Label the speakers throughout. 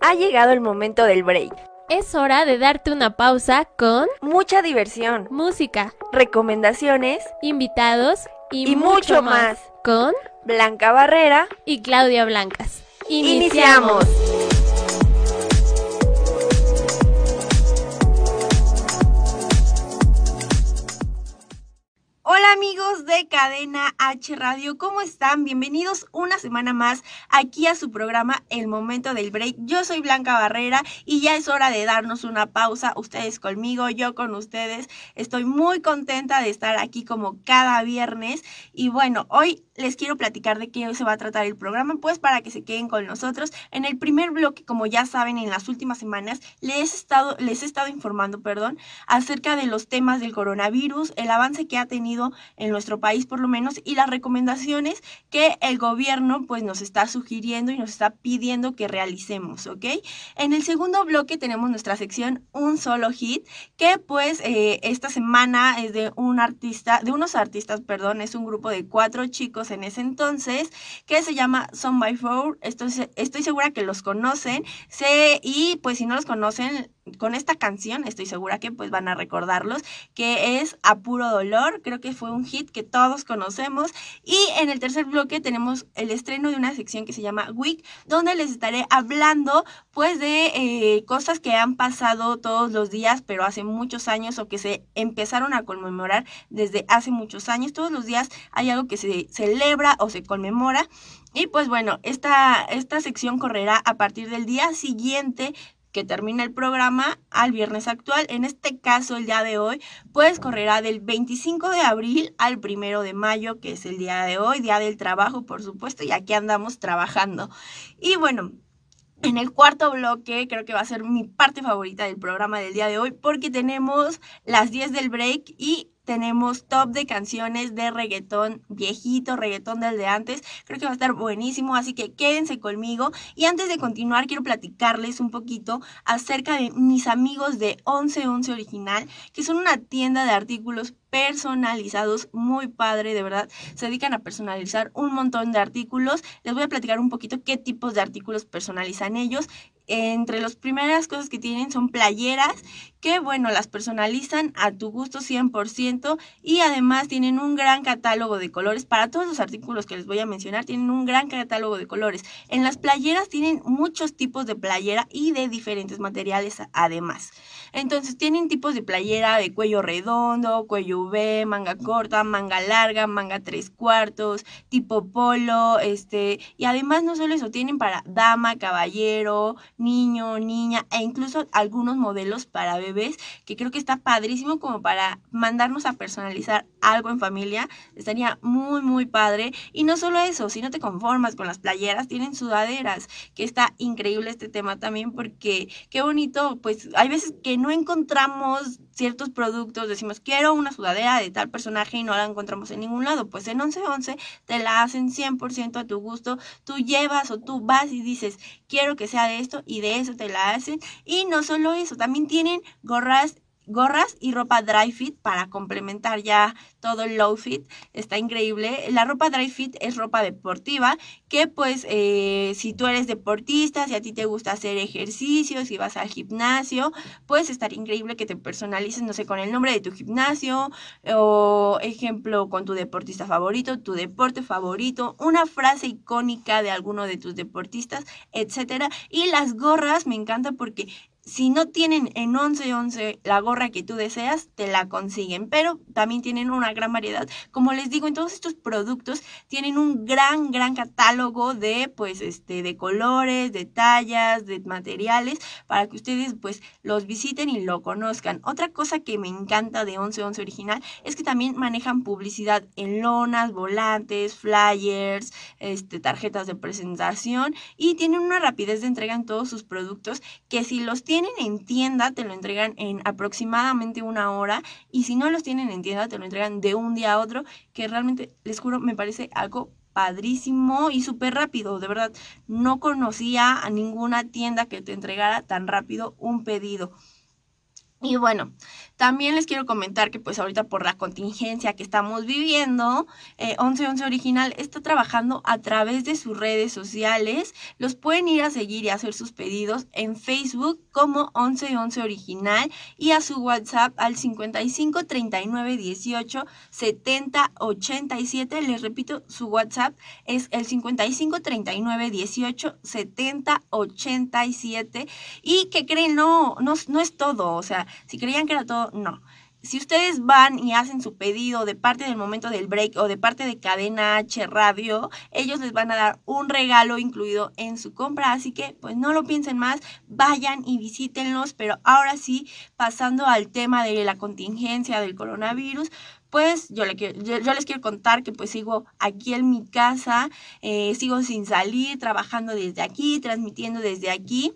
Speaker 1: ha llegado el momento del break.
Speaker 2: Es hora de darte una pausa con
Speaker 1: Mucha diversión,
Speaker 2: música,
Speaker 1: recomendaciones
Speaker 2: invitados y,
Speaker 1: y, mucho más.
Speaker 2: con
Speaker 1: Blanca Barrera.
Speaker 2: y Claudia Blancas.
Speaker 1: Iniciamos. Hola amigos de Cadena H Radio, ¿cómo están? Bienvenidos una semana más aquí a su programa El Momento del Break. Yo soy Blanca Barrera y ya es hora de darnos una pausa, ustedes conmigo, yo con ustedes. Estoy muy contenta de estar aquí como cada viernes y bueno, hoy les quiero platicar de qué se va a tratar el programa, pues para que se queden con nosotros. En el primer bloque, como ya saben, en las últimas semanas les he estado, les he estado informando, perdón, acerca de los temas del coronavirus, el avance que ha tenido en nuestro país por lo menos y las recomendaciones que el gobierno pues nos está sugiriendo y nos está pidiendo que realicemos, ¿ok? En el segundo bloque tenemos nuestra sección Un Solo Hit, que pues eh, esta semana es de un artista, de unos artistas, perdón, es un grupo de cuatro chicos en ese entonces que se llama Son by Four, estoy, segura que los conocen, y pues si no los conocen, con esta canción estoy segura que pues van a recordarlos, que es A Puro Dolor, creo que fue un hit que todos conocemos. Y en el tercer bloque tenemos el estreno de una sección que se llama Week, donde les estaré hablando pues de eh, cosas que han pasado todos los días, pero hace muchos años o que se empezaron a conmemorar desde hace muchos años. Todos los días hay algo que se celebra o se conmemora. Y pues bueno, esta, esta sección correrá a partir del día siguiente que termina el programa al viernes actual. En este caso, el día de hoy, pues correrá del 25 de abril al primero de mayo, que es el día de hoy, día del trabajo, por supuesto, y aquí andamos trabajando. Y bueno, en el cuarto bloque creo que va a ser mi parte favorita del programa del día de hoy porque tenemos las 10 del break y tenemos top de canciones de reggaetón viejito, reggaetón del de antes. Creo que va a estar buenísimo, así que quédense conmigo. Y antes de continuar, quiero platicarles un poquito acerca de mis amigos de 1111 Original, que son una tienda de artículos personalizados muy padre, de verdad. Se dedican a personalizar un montón de artículos. Les voy a platicar un poquito qué tipos de artículos personalizan ellos entre las primeras cosas que tienen son playeras que, bueno, las personalizan a tu gusto 100% y además tienen un gran catálogo de colores. Para todos los artículos que les voy a mencionar, tienen un gran catálogo de colores. En las playeras tienen muchos tipos de playera y de diferentes materiales además. Entonces tienen tipos de playera de cuello redondo, cuello V, manga corta, manga larga, manga tres cuartos, tipo polo, este, y además no solo eso, tienen para dama, caballero, niño, niña, e incluso algunos modelos para bebés, que creo que está padrísimo como para mandarnos a personalizar algo en familia, estaría muy, muy padre. Y no solo eso, si no te conformas con las playeras, tienen sudaderas, que está increíble este tema también, porque qué bonito, pues hay veces que no encontramos ciertos productos, decimos, quiero una sudadera de tal personaje y no la encontramos en ningún lado. Pues en 1111 te la hacen 100% a tu gusto. Tú llevas o tú vas y dices, quiero que sea de esto y de eso te la hacen. Y no solo eso, también tienen gorras gorras y ropa dry fit para complementar ya todo el low fit. Está increíble. La ropa dry fit es ropa deportiva que pues eh, si tú eres deportista, si a ti te gusta hacer ejercicio, si vas al gimnasio, pues estar increíble que te personalices, no sé, con el nombre de tu gimnasio o ejemplo con tu deportista favorito, tu deporte favorito, una frase icónica de alguno de tus deportistas, etcétera. Y las gorras me encantan porque si no tienen en 1111 la gorra que tú deseas, te la consiguen, pero también tienen una gran variedad. Como les digo, en todos estos productos tienen un gran, gran catálogo de, pues, este, de colores, de tallas, de materiales, para que ustedes, pues, los visiten y lo conozcan. Otra cosa que me encanta de 1111 original es que también manejan publicidad en lonas, volantes, flyers, este, tarjetas de presentación y tienen una rapidez de entrega en todos sus productos que si los tienen tienen en tienda, te lo entregan en aproximadamente una hora. Y si no los tienen en tienda, te lo entregan de un día a otro. Que realmente, les juro, me parece algo padrísimo y súper rápido. De verdad, no conocía a ninguna tienda que te entregara tan rápido un pedido. Y bueno, también les quiero comentar que pues ahorita por la contingencia que estamos viviendo, eh, 1111 Original está trabajando a través de sus redes sociales. Los pueden ir a seguir y hacer sus pedidos en Facebook como 1111 Original y a su WhatsApp al 55 39 18 70 87. Les repito, su WhatsApp es el 55 39 18 70 87. Y que creen, no, no, no es todo. O sea, si creían que era todo, no. Si ustedes van y hacen su pedido de parte del momento del break o de parte de Cadena H Radio, ellos les van a dar un regalo incluido en su compra. Así que, pues no lo piensen más, vayan y visítenlos. Pero ahora sí, pasando al tema de la contingencia del coronavirus, pues yo, le yo, les quiero contar que pues sigo aquí en mi casa, eh, sigo sin salir, trabajando desde aquí, transmitiendo desde aquí.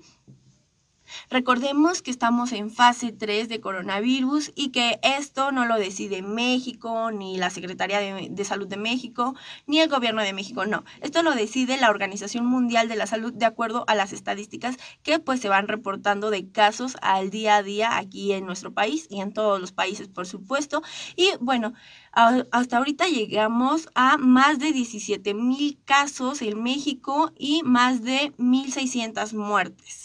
Speaker 1: Recordemos que estamos en fase 3 de coronavirus y que esto no lo decide México, ni la Secretaría de, Salud de México, ni el Gobierno de México, no. Esto lo decide la Organización Mundial de la Salud de acuerdo a las estadísticas que pues se van reportando de casos al día a día aquí en nuestro país y en todos los países, por supuesto. Y bueno, hasta ahorita llegamos a más de 17 mil casos en México y más de 1.600 muertes.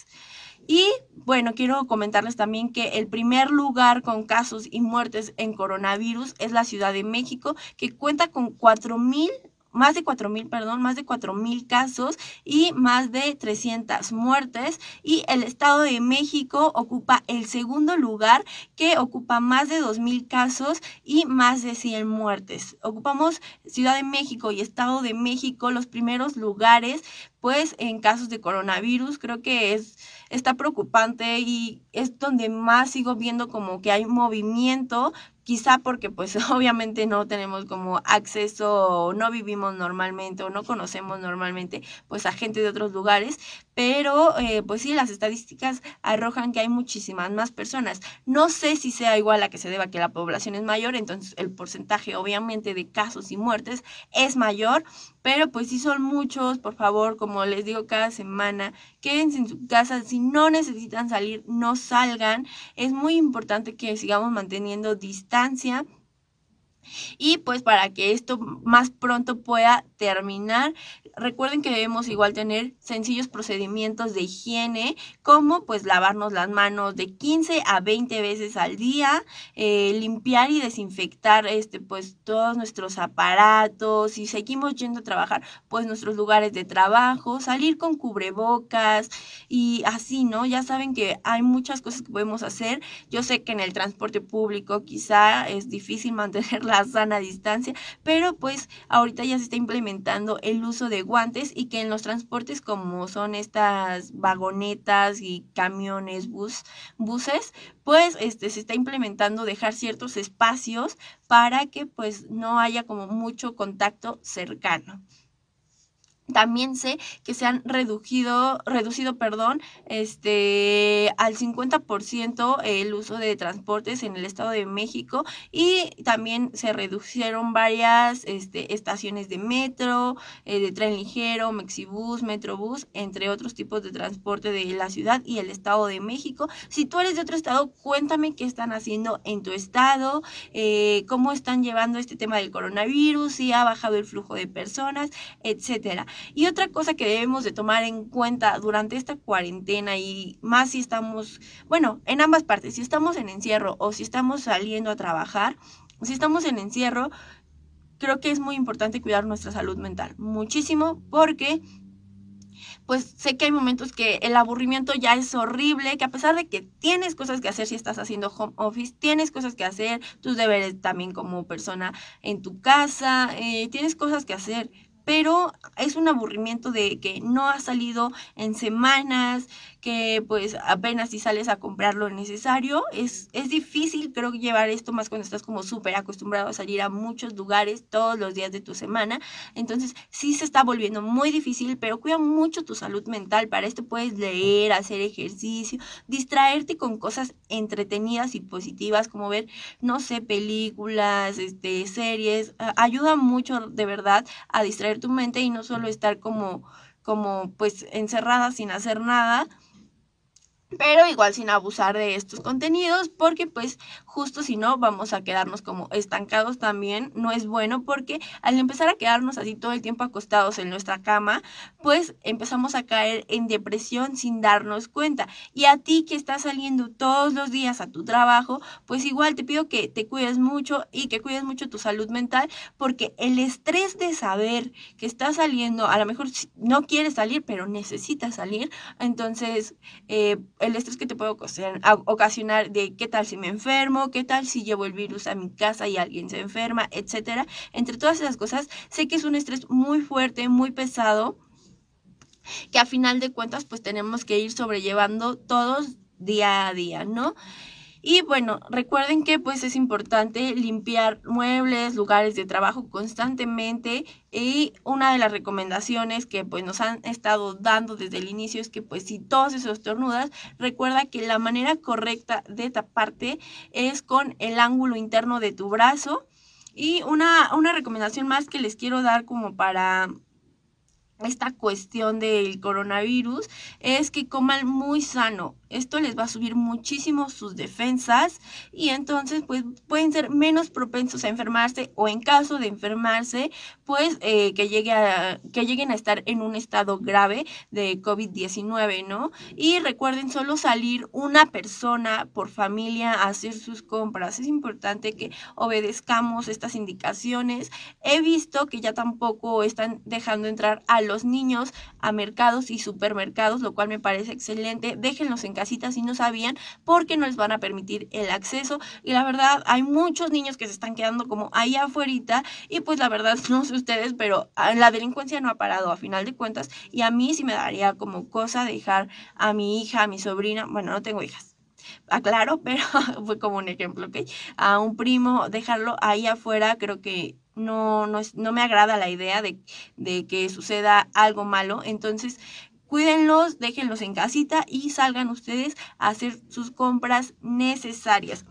Speaker 1: Y bueno, quiero comentarles también que el primer lugar con casos y muertes en coronavirus es la Ciudad de México, que cuenta con 4.000 más de 4.000, perdón, más de 4.000 casos y más de 300 muertes. Y el Estado de México ocupa el segundo lugar, que ocupa más de 2.000 casos y más de 100 muertes. Ocupamos Ciudad de México y Estado de México los primeros lugares, pues en casos de coronavirus. Creo que es está preocupante y es donde más sigo viendo como que hay movimiento quizá porque pues obviamente no tenemos como acceso o no vivimos normalmente o no conocemos normalmente pues a gente de otros lugares, pero eh, pues sí, las estadísticas arrojan que hay muchísimas más personas. No sé si sea igual a que se deba que la población es mayor, entonces el porcentaje obviamente de casos y muertes es mayor, pero pues sí son muchos, por favor, como les digo cada semana, quédense en su casa, si no necesitan salir, no salgan. Es muy importante que sigamos manteniendo distancia y pues para que esto más pronto pueda terminar, recuerden que debemos igual tener sencillos procedimientos de higiene, como pues lavarnos las manos de 15 a 20 veces al día, eh, limpiar y desinfectar este pues todos nuestros aparatos, y seguimos yendo a trabajar pues nuestros lugares de trabajo, salir con cubrebocas y así, ¿no? Ya saben que hay muchas cosas que podemos hacer. Yo sé que en el transporte público quizá es difícil mantener la sana distancia, pero pues ahorita ya se está implementando el uso de guantes y que en los transportes como son estas vagonetas y camiones, bus, buses, pues este se está implementando dejar ciertos espacios para que pues no haya como mucho contacto cercano. También sé que se han reducido, reducido perdón, este, al 50% el uso de transportes en el Estado de México y también se redujeron varias este, estaciones de metro, eh, de tren ligero, Mexibus, Metrobús, entre otros tipos de transporte de la ciudad y el Estado de México. Si tú eres de otro estado, cuéntame qué están haciendo en tu estado, eh, cómo están llevando este tema del coronavirus, si ha bajado el flujo de personas, etcétera. Y otra cosa que debemos de tomar en cuenta durante esta cuarentena y más si estamos, bueno, en ambas partes, si estamos en encierro o si estamos saliendo a trabajar, si estamos en encierro, creo que es muy importante cuidar nuestra salud mental, muchísimo, porque pues sé que hay momentos que el aburrimiento ya es horrible, que a pesar de que tienes cosas que hacer si estás haciendo home office, tienes cosas que hacer, tus deberes también como persona en tu casa, eh, tienes cosas que hacer, pero es un aburrimiento de que no has salido en semanas, que pues apenas si sales a comprar lo necesario. Es, es difícil, creo, llevar esto más cuando estás como súper acostumbrado a salir a muchos lugares todos los días de tu semana. Entonces sí se está volviendo muy difícil, pero cuida mucho tu salud mental. Para esto puedes leer, hacer ejercicio, distraerte con cosas entretenidas y positivas, como ver, no sé, películas, este, series. Ayuda mucho de verdad a distraer tu mente y no solo estar como como pues encerrada sin hacer nada pero igual sin abusar de estos contenidos porque pues justo si no vamos a quedarnos como estancados también no es bueno porque al empezar a quedarnos así todo el tiempo acostados en nuestra cama pues empezamos a caer en depresión sin darnos cuenta. Y a ti que estás saliendo todos los días a tu trabajo pues igual te pido que te cuides mucho y que cuides mucho tu salud mental porque el estrés de saber que estás saliendo a lo mejor no quieres salir pero necesitas salir entonces eh, el estrés que te puede ocasionar de qué tal si me enfermo, qué tal si llevo el virus a mi casa y alguien se enferma, etcétera. Entre todas esas cosas, sé que es un estrés muy fuerte, muy pesado, que a final de cuentas pues tenemos que ir sobrellevando todos día a día, ¿no? Y bueno, recuerden que pues es importante limpiar muebles, lugares de trabajo constantemente y una de las recomendaciones que pues nos han estado dando desde el inicio es que pues si todos esos tornudas, recuerda que la manera correcta de taparte es con el ángulo interno de tu brazo. Y una, una recomendación más que les quiero dar como para esta cuestión del coronavirus es que coman muy sano. Esto les va a subir muchísimo sus defensas y entonces pues pueden ser menos propensos a enfermarse o en caso de enfermarse pues eh, que, llegue a, que lleguen a estar en un estado grave de COVID-19, ¿no? Y recuerden solo salir una persona por familia a hacer sus compras. Es importante que obedezcamos estas indicaciones. He visto que ya tampoco están dejando entrar a los niños a mercados y supermercados, lo cual me parece excelente. Déjenlos en casita si no sabían, porque no les van a permitir el acceso. Y la verdad, hay muchos niños que se están quedando como ahí afuera y pues la verdad, no sé ustedes, pero ah, la delincuencia no ha parado a final de cuentas y a mí sí me daría como cosa dejar a mi hija, a mi sobrina, bueno, no tengo hijas, aclaro, pero fue como un ejemplo, ¿ok? A un primo, dejarlo ahí afuera, creo que no, no, no me agrada la idea de, de que suceda algo malo. Entonces, Cuídenlos, déjenlos en casita y salgan ustedes a hacer sus compras necesarias.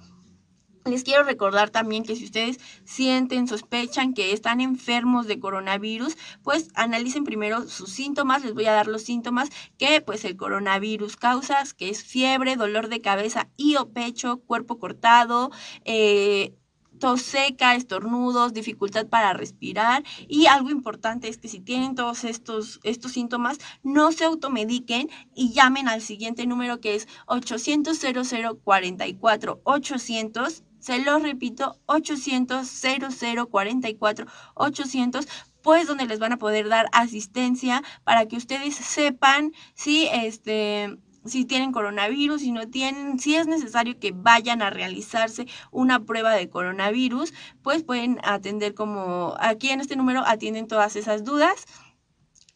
Speaker 1: Les quiero recordar también que si ustedes sienten, sospechan que están enfermos de coronavirus, pues analicen primero sus síntomas. Les voy a dar los síntomas que pues el coronavirus causa, que es fiebre, dolor de cabeza y o pecho, cuerpo cortado, eh, tos seca, estornudos, dificultad para respirar. Y algo importante es que si tienen todos estos, estos síntomas, no se automediquen y llamen al siguiente número que es 800 0044 800 se lo repito, 800 0044 800 pues donde les van a poder dar asistencia para que ustedes sepan si este si tienen coronavirus, si no tienen, si es necesario que vayan a realizarse una prueba de coronavirus, pues pueden atender como aquí en este número atienden todas esas dudas.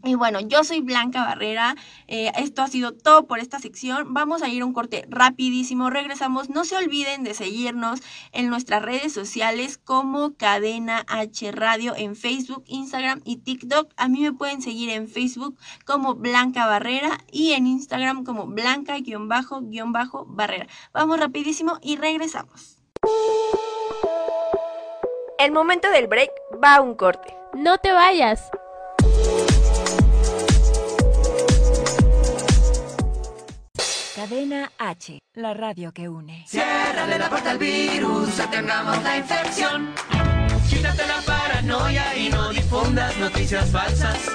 Speaker 1: Y bueno, yo soy Blanca Barrera. Eh, esto ha sido todo por esta sección. Vamos a ir a un corte rapidísimo. Regresamos. No se olviden de seguirnos en nuestras redes sociales como Cadena H Radio en Facebook, Instagram y TikTok. A mí me pueden seguir en Facebook como Blanca Barrera y en Instagram como Blanca-Barrera. Vamos rapidísimo y regresamos.
Speaker 3: El momento del break va a un corte.
Speaker 2: No te vayas.
Speaker 3: Cadena H, la radio que une.
Speaker 4: Ciérrale la puerta al virus, atengamos la infección. Quítate la paranoia y no difundas noticias falsas.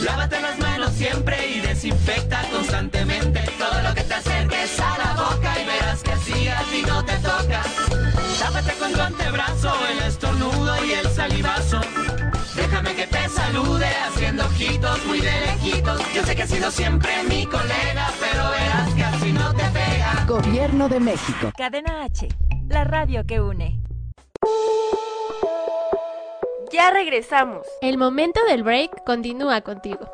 Speaker 4: Lávate las manos siempre y desinfecta constantemente todo lo que te acerques a la boca y verás que así a ti no te toca. Tápate con tu antebrazo, el estornudo y el salivazo. Déjame que te salude haciendo ojitos muy de lejitos. Yo sé que has sido siempre mi colega, pero verás que
Speaker 5: Gobierno de México.
Speaker 3: Cadena H, la radio que une. Ya regresamos.
Speaker 2: El momento del break continúa contigo.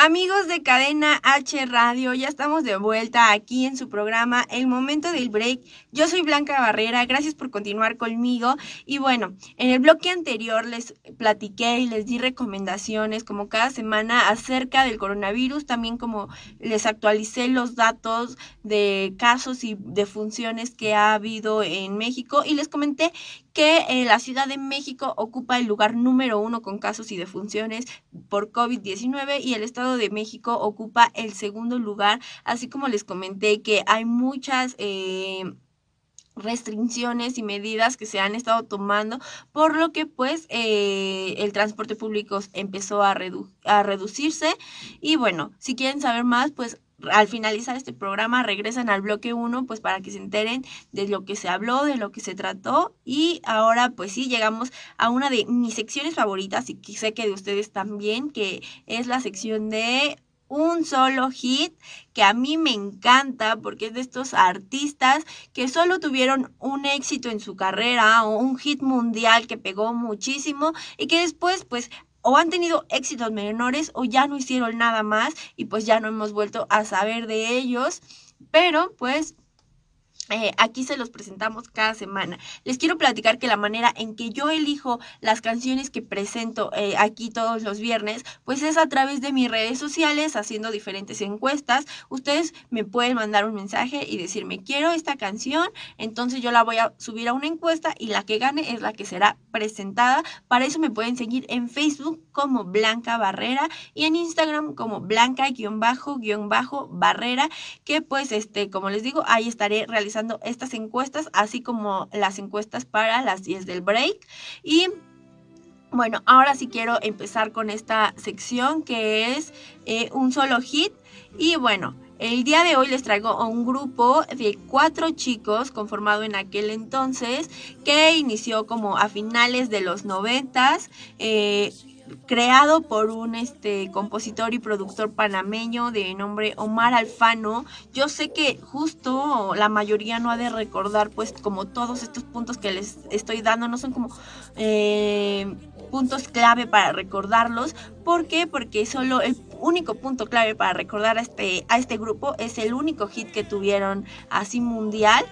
Speaker 1: Amigos de Cadena H Radio, ya estamos de vuelta aquí en su programa El Momento del Break. Yo soy Blanca Barrera, gracias por continuar conmigo. Y bueno, en el bloque anterior les platiqué y les di recomendaciones como cada semana acerca del coronavirus, también como les actualicé los datos de casos y de funciones que ha habido en México y les comenté que eh, la Ciudad de México ocupa el lugar número uno con casos y defunciones por COVID-19 y el Estado de México ocupa el segundo lugar, así como les comenté que hay muchas... Eh, restricciones y medidas que se han estado tomando, por lo que pues eh, el transporte público empezó a, a reducirse. Y bueno, si quieren saber más, pues al finalizar este programa regresan al bloque 1 pues para que se enteren de lo que se habló, de lo que se trató. Y ahora pues sí llegamos a una de mis secciones favoritas y sé que de ustedes también que es la sección de un solo hit que a mí me encanta porque es de estos artistas que solo tuvieron un éxito en su carrera o un hit mundial que pegó muchísimo y que después pues o han tenido éxitos menores o ya no hicieron nada más y pues ya no hemos vuelto a saber de ellos. Pero pues eh, aquí se los presentamos cada semana. Les quiero platicar que la manera en que yo elijo las canciones que presento eh, aquí todos los viernes, pues es a través de mis redes sociales, haciendo diferentes encuestas. Ustedes me pueden mandar un mensaje y decirme, quiero esta canción, entonces yo la voy a subir a una encuesta y la que gane es la que será presentada. Para eso me pueden seguir en Facebook como Blanca Barrera y en Instagram como Blanca-Barrera, que pues este, como les digo, ahí estaré realizando estas encuestas, así como las encuestas para las 10 del break. Y bueno, ahora sí quiero empezar con esta sección que es eh, un solo hit. Y bueno, el día de hoy les traigo a un grupo de cuatro chicos conformado en aquel entonces que inició como a finales de los noventas. Eh, creado por un este compositor y productor panameño de nombre Omar Alfano. Yo sé que justo la mayoría no ha de recordar pues como todos estos puntos que les estoy dando no son como eh, puntos clave para recordarlos. ¿Por qué? Porque solo el único punto clave para recordar a este, a este grupo es el único hit que tuvieron así mundial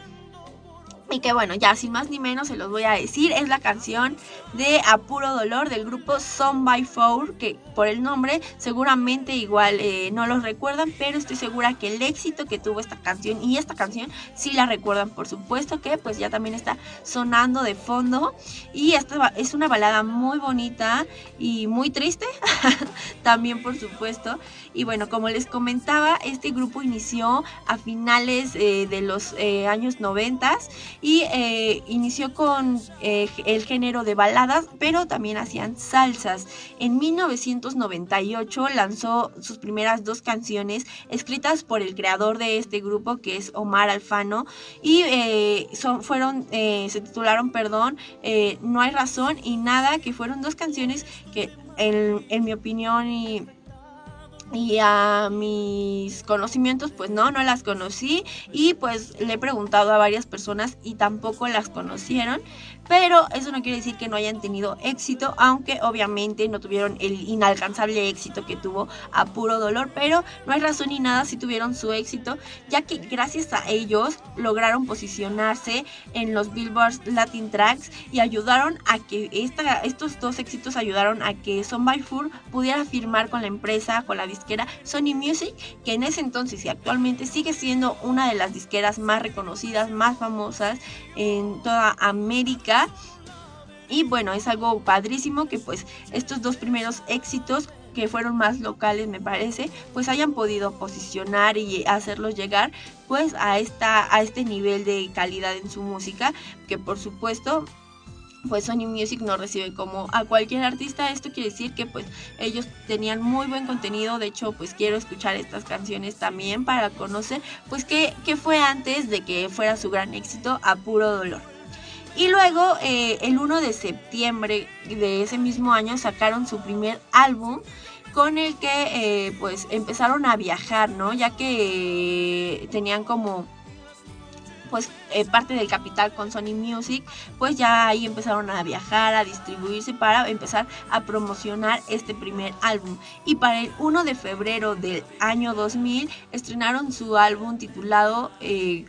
Speaker 1: y que bueno, ya sin más ni menos se los voy a decir, es la canción de Apuro Dolor del grupo Some by Four, que por el nombre seguramente igual eh, no los recuerdan, pero estoy segura que el éxito que tuvo esta canción y esta canción sí la recuerdan, por supuesto que pues ya también está sonando de fondo. Y esta es una balada muy bonita y muy triste, también por supuesto. Y bueno, como les comentaba, este grupo inició a finales eh, de los eh, años 90 y eh, inició con el género de baladas, pero también hacían salsas. En 1998 lanzó sus primeras dos canciones escritas por el creador de este grupo, que es Omar Alfano, y son, fueron, se titularon, perdón, No hay razón y nada, que fueron dos canciones que en, en mi opinión y y a mis conocimientos pues no, no las conocí y pues le he preguntado a varias personas y tampoco las conocieron, pero eso no quiere decir que no hayan tenido éxito, aunque obviamente no tuvieron el inalcanzable éxito que tuvo a puro dolor, pero no hay razón ni nada si tuvieron su éxito, ya que gracias a ellos lograron posicionarse en los Billboard Latin Tracks y ayudaron a que esta, estos dos éxitos ayudaron a que Son pudiera firmar con la empresa, con la disquera Sony Music, que en ese entonces y actualmente sigue siendo una de las disqueras más reconocidas, más famosas en toda América. Y bueno, es algo padrísimo que pues estos dos primeros éxitos que fueron más locales me parece, pues hayan podido posicionar y hacerlos llegar pues a esta a este nivel de calidad en su música, que por supuesto pues Sony Music no recibe como a cualquier artista. Esto quiere decir que pues ellos tenían muy buen contenido. De hecho, pues quiero escuchar estas canciones también para conocer pues qué, qué fue antes de que fuera su gran éxito a puro dolor. Y luego, eh, el 1 de septiembre de ese mismo año, sacaron su primer álbum con el que eh, pues empezaron a viajar, ¿no? Ya que eh, tenían como pues eh, parte del capital con Sony Music, pues ya ahí empezaron a viajar, a distribuirse para empezar a promocionar este primer álbum. Y para el 1 de febrero del año 2000 estrenaron su álbum titulado eh,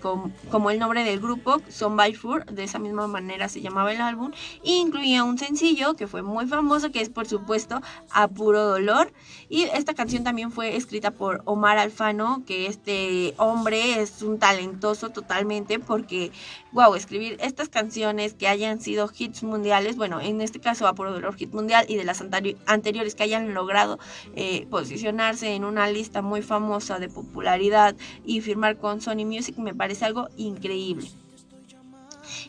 Speaker 1: como el nombre del grupo, Son by Four, de esa misma manera se llamaba el álbum, e incluía un sencillo que fue muy famoso, que es por supuesto A Puro Dolor. Y esta canción también fue escrita por Omar Alfano, que este hombre es un talentoso totalmente porque, wow, escribir estas canciones que hayan sido hits mundiales, bueno, en este caso a puro dolor hit mundial y de las anteriores que hayan logrado eh, posicionarse en una lista muy famosa de popularidad y firmar con Sony Music me parece algo increíble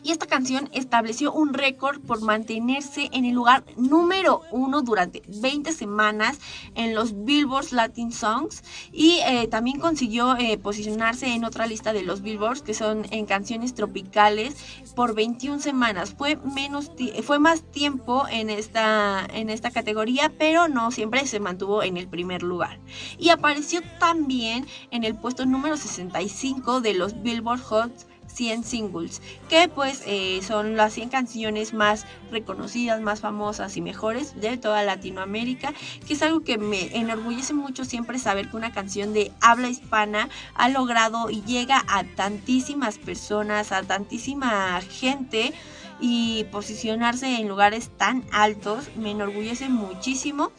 Speaker 1: y esta canción estableció un récord por mantenerse en el lugar número uno durante 20 semanas en los Billboard Latin Songs y eh, también consiguió eh, posicionarse en otra lista de los Billboards que son en canciones tropicales por 21 semanas. Fue menos fue más tiempo en esta en esta categoría, pero no siempre se mantuvo en el primer lugar. Y apareció también en el puesto número 65 de los Billboard Hot 100 singles, que pues eh, son las 100 canciones más reconocidas, más famosas y mejores de toda Latinoamérica, que es algo que me enorgullece mucho siempre saber que una canción de habla hispana ha logrado y llega a tantísimas personas, a tantísima gente y posicionarse en lugares tan altos, me enorgullece muchísimo.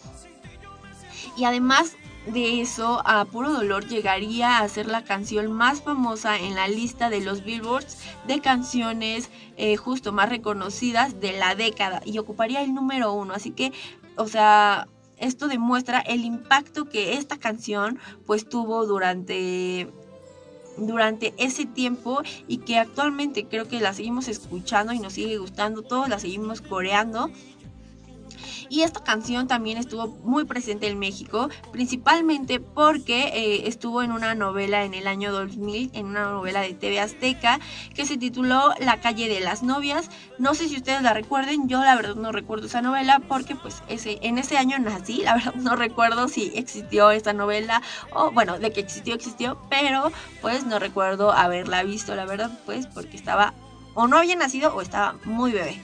Speaker 1: Y además de eso, a Puro Dolor llegaría a ser la canción más famosa en la lista de los billboards de canciones eh, justo más reconocidas de la década y ocuparía el número uno. Así que, o sea, esto demuestra el impacto que esta canción pues tuvo durante durante ese tiempo y que actualmente creo que la seguimos escuchando y nos sigue gustando, todos la seguimos coreando y esta canción también estuvo muy presente en México, principalmente porque eh, estuvo en una novela en el año 2000, en una novela de TV Azteca, que se tituló La calle de las novias. No sé si ustedes la recuerden, yo la verdad no recuerdo esa novela porque pues ese, en ese año nací, la verdad no recuerdo si existió esta novela o bueno, de que existió, existió, pero pues no recuerdo haberla visto, la verdad, pues porque estaba o no había nacido o estaba muy bebé.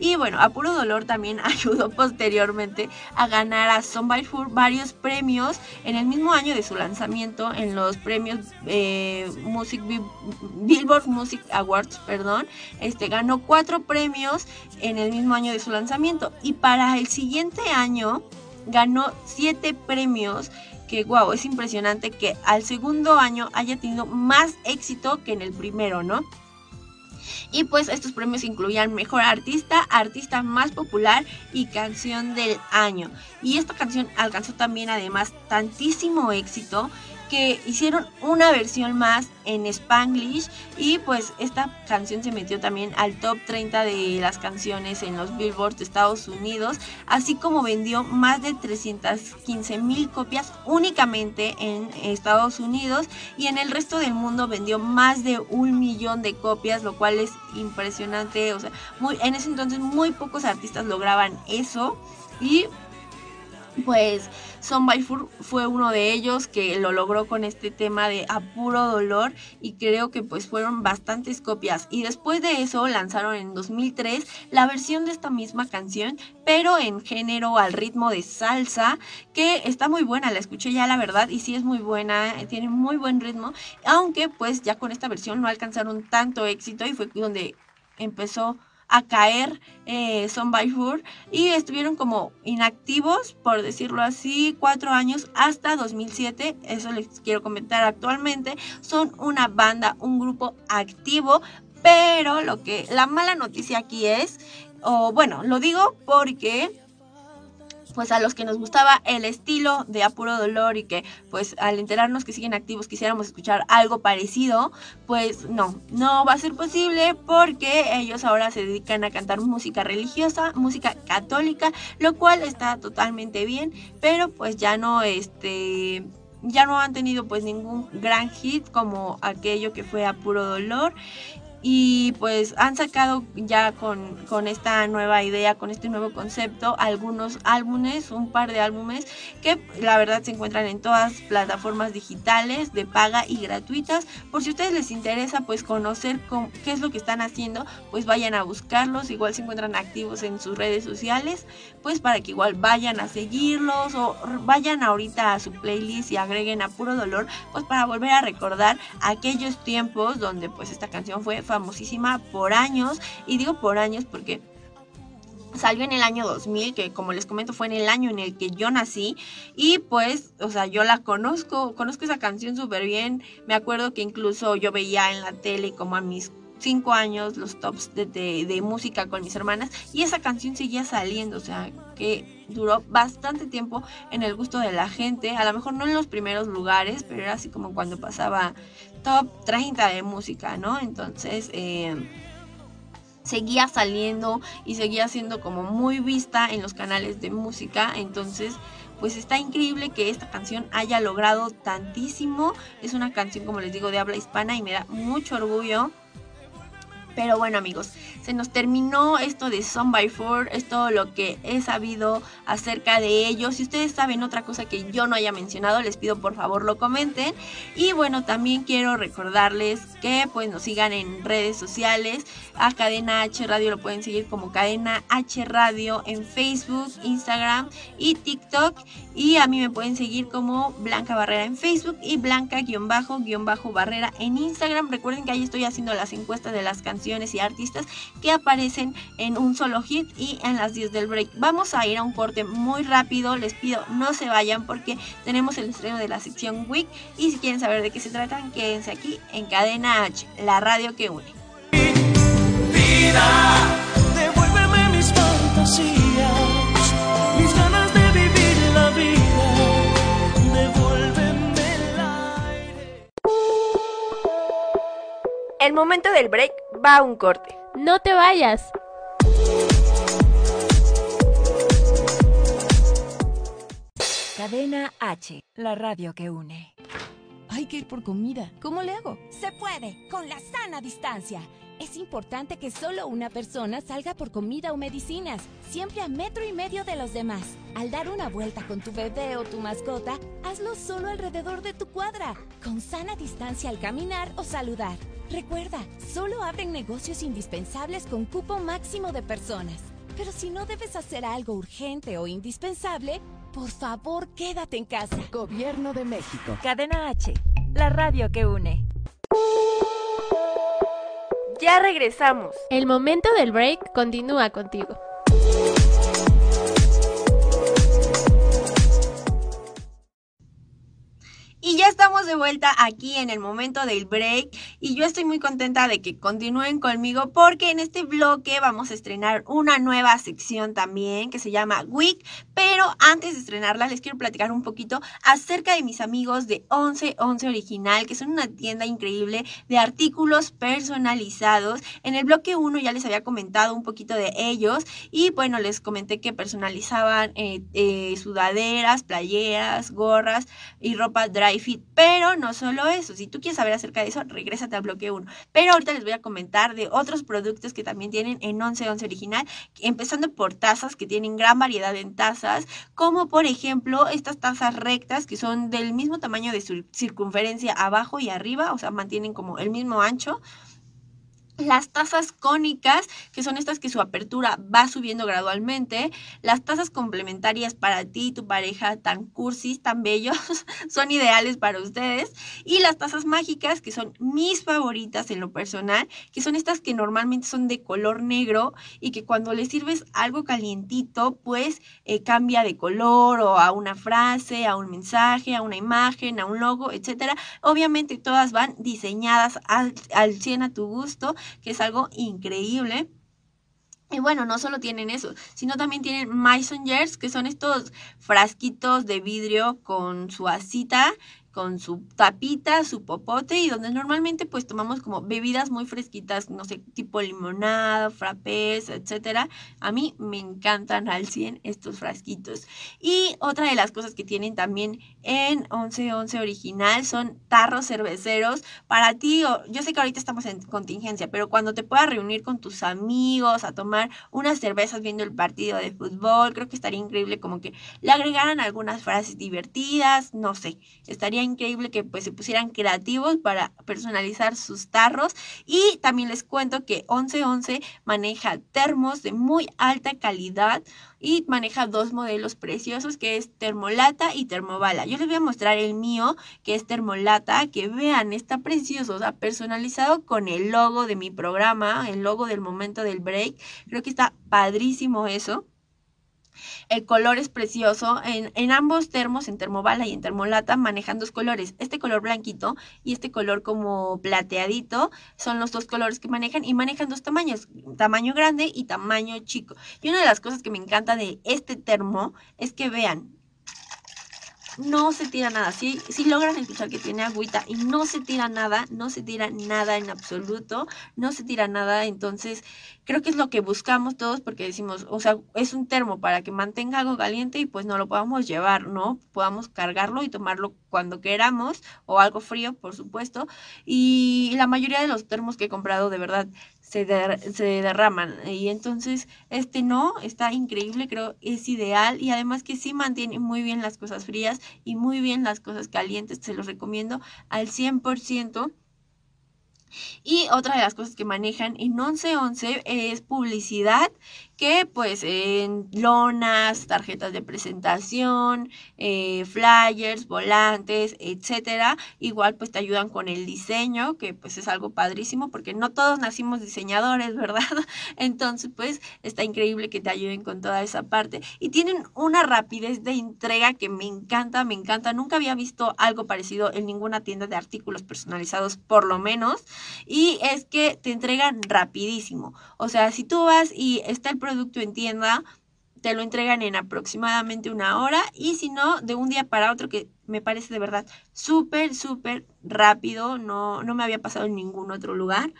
Speaker 1: Y bueno, a puro dolor también ayudó posteriormente a ganar a Son by Four varios premios en el mismo año de su lanzamiento en los premios eh, Music Billboard Music Awards, perdón. Este ganó cuatro premios en el mismo año de su lanzamiento y para el siguiente año ganó siete premios que wow, es impresionante que al segundo año haya tenido más éxito que en el primero, ¿no? Y pues estos premios incluían Mejor Artista, Artista Más Popular y Canción del Año. Y esta canción alcanzó también además tantísimo éxito que hicieron una versión más en Spanglish y pues esta canción se metió también al top 30 de las canciones en los Billboard de Estados Unidos, así como vendió más de 315 mil copias únicamente en Estados Unidos y en el resto del mundo vendió más de un millón de copias, lo cual es impresionante, o sea, muy, en ese entonces muy pocos artistas lograban eso y pues Son fue uno de ellos que lo logró con este tema de apuro dolor y creo que pues fueron bastantes copias. Y después de eso lanzaron en 2003 la versión de esta misma canción pero en género al ritmo de salsa que está muy buena la escuché ya la verdad y sí es muy buena tiene muy buen ritmo aunque pues ya con esta versión no alcanzaron tanto éxito y fue donde empezó a caer eh, Son by Four y estuvieron como inactivos, por decirlo así, cuatro años hasta 2007. Eso les quiero comentar actualmente. Son una banda, un grupo activo, pero lo que la mala noticia aquí es, o bueno, lo digo porque pues a los que nos gustaba el estilo de Apuro Dolor y que pues al enterarnos que siguen activos quisiéramos escuchar algo parecido, pues no, no va a ser posible porque ellos ahora se dedican a cantar música religiosa, música católica, lo cual está totalmente bien, pero pues ya no este ya no han tenido pues ningún gran hit como aquello que fue a puro dolor y pues han sacado ya con, con, esta nueva idea, con este nuevo concepto, algunos álbumes, un par de álbumes que la verdad se encuentran en todas plataformas digitales de paga y gratuitas. Por si a ustedes les interesa pues conocer qué es lo que están haciendo, pues vayan a buscarlos, igual se encuentran activos en sus redes sociales, pues para que igual vayan a seguirlos o vayan ahorita a su playlist y agreguen a puro dolor, pues para volver a recordar aquellos tiempos donde pues esta canción fue famosísima por años, y digo por años porque salió en el año 2000, que como les comento fue en el año en el que yo nací y pues, o sea, yo la conozco, conozco esa canción súper bien, me acuerdo que incluso yo veía en la tele como a mis cinco años los tops de, de, música con mis hermanas y esa canción seguía saliendo, o sea, que duró bastante tiempo en el gusto de la gente, a lo mejor no en los primeros lugares, pero era así como cuando pasaba top 30 de música, ¿no? Entonces, eh, seguía saliendo y seguía siendo como muy vista en los canales de música, entonces pues está increíble que esta canción haya logrado tantísimo. Es una canción, como les digo, de habla hispana y me da mucho orgullo pero bueno amigos, se nos terminó esto de Son by Four, es todo lo que he sabido acerca de ellos. Si ustedes saben otra cosa que yo no haya mencionado, les pido por favor lo comenten. Y bueno, también quiero recordarles que pues nos sigan en redes sociales. A Cadena H Radio lo pueden seguir como Cadena H Radio en Facebook, Instagram y TikTok. Y a mí me pueden seguir como Blanca Barrera en Facebook y Blanca-Barrera en Instagram. Recuerden que ahí estoy haciendo las encuestas de las y artistas que aparecen en un solo hit y en las 10 del break. Vamos a ir a un corte muy rápido, les pido no se vayan porque tenemos el estreno de la sección Week y si quieren saber de qué se tratan, quédense aquí en Cadena H, la radio que une.
Speaker 4: Vida, devuélveme mis fantasías, El
Speaker 1: momento del break va a un corte.
Speaker 2: No te vayas.
Speaker 3: Cadena H, la radio que une.
Speaker 5: Hay que ir por comida. ¿Cómo le hago?
Speaker 6: Se puede, con la sana distancia. Es importante que solo una persona salga por comida o medicinas, siempre a metro y medio de los demás. Al dar una vuelta con tu bebé o tu mascota, hazlo solo alrededor de tu cuadra, con sana distancia al caminar o saludar. Recuerda, solo abren negocios indispensables con cupo máximo de personas. Pero si no debes hacer algo urgente o indispensable, por favor quédate en casa.
Speaker 5: Gobierno de México.
Speaker 3: Cadena H, la radio que une.
Speaker 1: Ya regresamos.
Speaker 2: El momento del break continúa contigo.
Speaker 1: Y ya estamos de vuelta aquí en el momento del break y yo estoy muy contenta de que continúen conmigo porque en este bloque vamos a estrenar una nueva sección también que se llama Week, pero antes de estrenarla les quiero platicar un poquito acerca de mis amigos de 1111 Original, que son una tienda increíble de artículos personalizados. En el bloque 1 ya les había comentado un poquito de ellos y bueno, les comenté que personalizaban eh, eh, sudaderas, playeras, gorras y ropa dry fit. Pero no solo eso, si tú quieres saber acerca de eso, regrésate al bloque 1. Pero ahorita les voy a comentar de otros productos que también tienen en 1111 original, empezando por tazas que tienen gran variedad en tazas, como por ejemplo estas tazas rectas que son del mismo tamaño de su circunferencia abajo y arriba, o sea, mantienen como el mismo ancho las tazas cónicas, que son estas que su apertura va subiendo gradualmente, las tazas complementarias para ti y tu pareja tan cursis, tan bellos, son ideales para ustedes, y las tazas mágicas, que son mis favoritas en lo personal, que son estas que normalmente son de color negro y que cuando le sirves algo calientito, pues eh, cambia de color o a una frase, a un mensaje, a una imagen, a un logo, etcétera. Obviamente todas van diseñadas al, al 100 a tu gusto que es algo increíble. Y bueno, no solo tienen eso, sino también tienen Mason Jars, que son estos frasquitos de vidrio con su asita con su tapita, su popote y donde normalmente pues tomamos como bebidas muy fresquitas, no sé, tipo limonada, frappés, etcétera. A mí me encantan al 100 estos frasquitos. Y otra de las cosas que tienen también en 1111 original son tarros cerveceros para ti. Yo sé que ahorita estamos en contingencia, pero cuando te puedas reunir con tus amigos a tomar unas cervezas viendo el partido de fútbol, creo que estaría increíble como que le agregaran algunas frases divertidas, no sé, estaría increíble que pues se pusieran creativos para personalizar sus tarros y también les cuento que 1111 maneja termos de muy alta calidad y maneja dos modelos preciosos que es termolata y termobala. Yo les voy a mostrar el mío que es termolata, que vean, está precioso, o sea, personalizado con el logo de mi programa, el logo del momento del break. Creo que está padrísimo eso. El color es precioso. En, en, ambos termos, en termobala y en termolata, manejan dos colores. Este color blanquito y este color como plateadito son los dos colores que manejan y manejan dos tamaños, tamaño grande y tamaño chico. Y una de las cosas que me encanta de este termo es que vean, no se tira nada. Si, si logran escuchar que tiene agüita y no se tira nada, no se tira nada en absoluto, no se tira nada. Entonces, creo que es lo que buscamos todos porque decimos, o sea, es un termo para que mantenga algo caliente y pues no lo podamos llevar, ¿no? Podamos cargarlo y tomarlo cuando queramos o algo frío, por supuesto. Y la mayoría de los termos que he comprado, de verdad, se, se derraman. Y entonces, este no, está increíble, creo, es ideal. Y además que sí mantiene muy bien las cosas frías y muy bien las cosas calientes. Se los recomiendo al 100%. Y otra de las cosas que manejan en 1111 es publicidad que pues en lonas, tarjetas de presentación, eh, flyers, volantes, etcétera, igual pues te ayudan con el diseño, que pues es algo padrísimo porque no todos nacimos diseñadores, ¿verdad? Entonces pues está increíble que te ayuden con toda esa parte. Y tienen una rapidez de entrega que me encanta, me encanta, nunca había visto algo parecido en ninguna tienda de artículos personalizados por lo menos. Y es que te entregan rapidísimo, o sea, si tú vas y está el producto en tienda, te lo entregan en aproximadamente una hora y si no, de un día para otro, que me parece de verdad súper, súper rápido, no, no me había pasado en ningún otro lugar.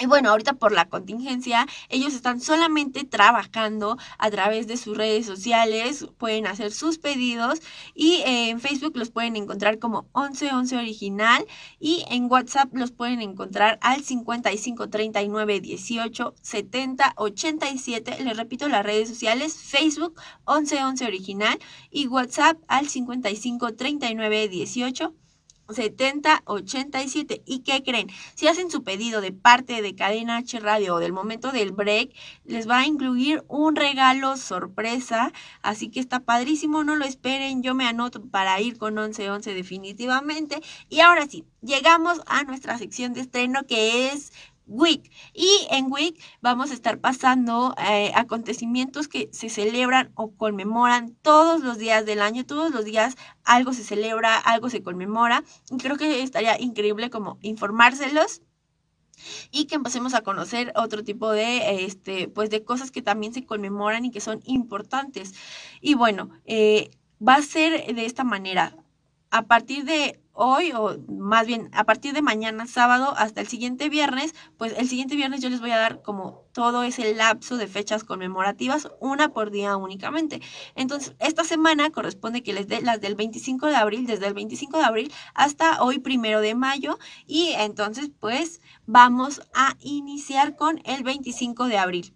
Speaker 1: Y bueno, ahorita por la contingencia, ellos están solamente trabajando a través de sus redes sociales, pueden hacer sus pedidos y eh, en Facebook los pueden encontrar como 1111 original y en WhatsApp los pueden encontrar al 55 39 18 70 87. Les repito las redes sociales, Facebook 1111 original y WhatsApp al 55 39 18 7087. ¿Y qué creen? Si hacen su pedido de parte de Cadena H Radio o del momento del break, les va a incluir un regalo sorpresa. Así que está padrísimo, no lo esperen. Yo me anoto para ir con 1111 definitivamente. Y ahora sí, llegamos a nuestra sección de estreno que es Week. Y en Week vamos a estar pasando eh, acontecimientos que se celebran o conmemoran todos los días del año, todos los días algo se celebra, algo se conmemora. Y creo que estaría increíble como informárselos y que empecemos a conocer otro tipo de este pues de cosas que también se conmemoran y que son importantes y bueno eh, va a ser de esta manera a partir de hoy o más bien a partir de mañana sábado hasta el siguiente viernes, pues el siguiente viernes yo les voy a dar como todo ese lapso de fechas conmemorativas, una por día únicamente. Entonces, esta semana corresponde que les dé las del 25 de abril, desde el 25 de abril hasta hoy primero de mayo y entonces pues vamos a iniciar con el 25 de abril.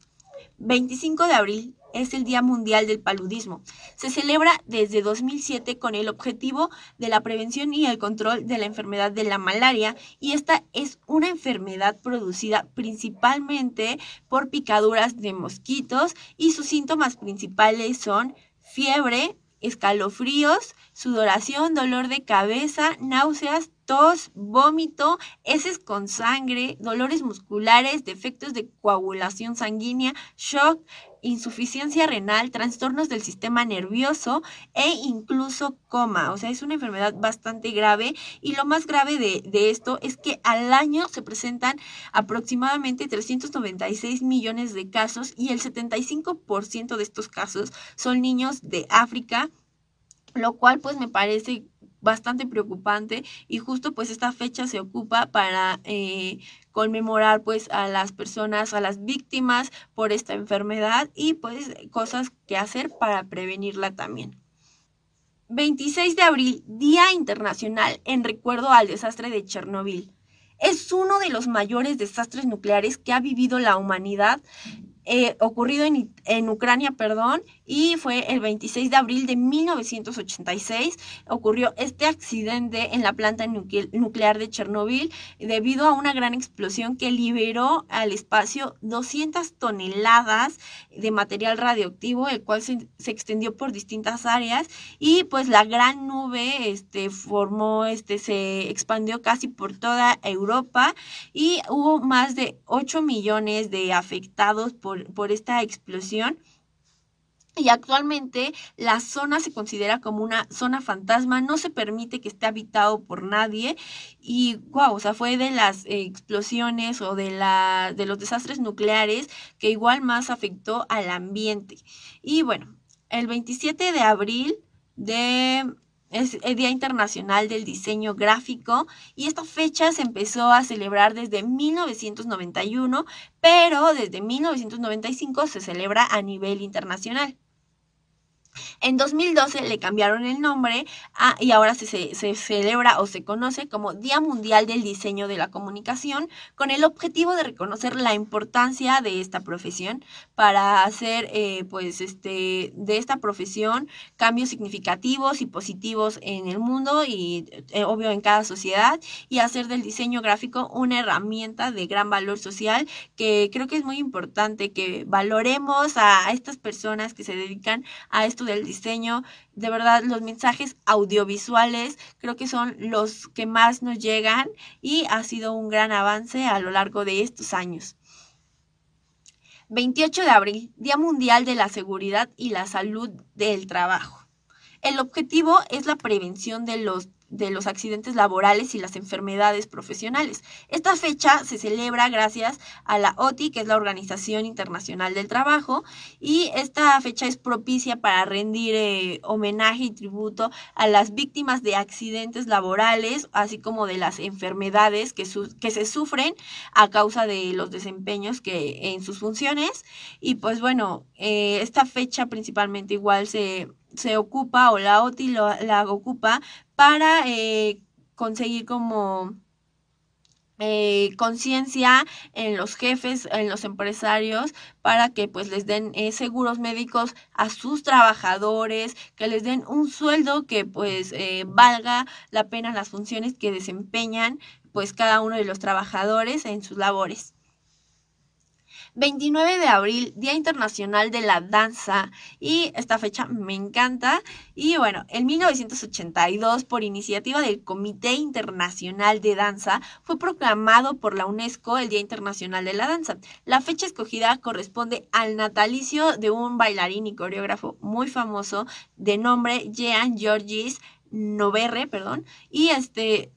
Speaker 1: 25 de abril es el Día Mundial del Paludismo. Se celebra desde 2007 con el objetivo de la prevención y el control de la enfermedad de la malaria y esta es una enfermedad producida principalmente por picaduras de mosquitos y sus síntomas principales son fiebre, escalofríos, sudoración, dolor de cabeza, náuseas, tos, vómito, heces con sangre, dolores musculares, defectos de coagulación sanguínea, shock, insuficiencia renal, trastornos del sistema nervioso e incluso coma. O sea, es una enfermedad bastante grave y lo más grave de, de esto es que al año se presentan aproximadamente 396 millones de casos y el 75% de estos casos son niños de África, lo cual pues me parece bastante preocupante y justo pues esta fecha se ocupa para eh, conmemorar pues a las personas, a las víctimas por esta enfermedad y pues cosas que hacer para prevenirla también. 26 de abril, Día Internacional en recuerdo al desastre de Chernobyl. Es uno de los mayores desastres nucleares que ha vivido la humanidad eh, ocurrido en, en, Ucrania, perdón, y fue el 26 de abril de 1986. Ocurrió este accidente en la planta nuclear de Chernobyl debido a una gran explosión que liberó al espacio 200 toneladas de material radioactivo, el cual se, se extendió por distintas áreas y pues la gran nube este, formó, este, se expandió casi por toda Europa y hubo más de 8 millones de afectados por por, esta explosión. Y actualmente la zona se considera como una zona fantasma, no se permite que esté habitado por nadie. Y wow, o sea, fue de las explosiones o de, la, de los desastres nucleares que igual más afectó al ambiente. Y bueno, el 27 de abril de es el Día Internacional del Diseño Gráfico y esta fecha se empezó a celebrar desde 1991, pero desde 1995 se celebra a nivel internacional. En 2012 le cambiaron el nombre y ahora se, se, celebra o se conoce como Día Mundial del Diseño de la Comunicación con el objetivo de reconocer la importancia de esta profesión para hacer eh, pues este de esta profesión cambios significativos y positivos en el mundo y eh, obvio en cada sociedad y hacer del diseño gráfico una herramienta de gran valor social que creo que es muy importante que valoremos a estas personas que se dedican a del diseño. De verdad, los mensajes audiovisuales creo que son los que más nos llegan y ha sido un gran avance a lo largo de estos años. 28 de abril, Día Mundial de la Seguridad y la Salud del Trabajo. El objetivo es la prevención de los de los accidentes laborales y las enfermedades profesionales. Esta fecha se celebra gracias a la OTI, que es la Organización Internacional del Trabajo, y esta fecha es propicia para rendir eh, homenaje y tributo a las víctimas de accidentes laborales, así como de las enfermedades que, que se sufren a causa de los desempeños que en sus funciones. Y pues bueno, eh, esta fecha principalmente igual se se ocupa o la OTI la ocupa para eh, conseguir como eh, conciencia en los jefes, en los empresarios, para que pues les den eh, seguros médicos a sus trabajadores, que les den un sueldo que pues valga la pena las funciones que desempeñan pues cada uno de los trabajadores en sus labores. 29 de abril, Día Internacional de la Danza. Y esta fecha me encanta. Y bueno, en 1982, por iniciativa del Comité Internacional de Danza, fue proclamado por la UNESCO el Día Internacional de la Danza. La fecha escogida corresponde al natalicio de un bailarín y coreógrafo muy famoso de nombre Jean Georges Noverre, perdón. Y este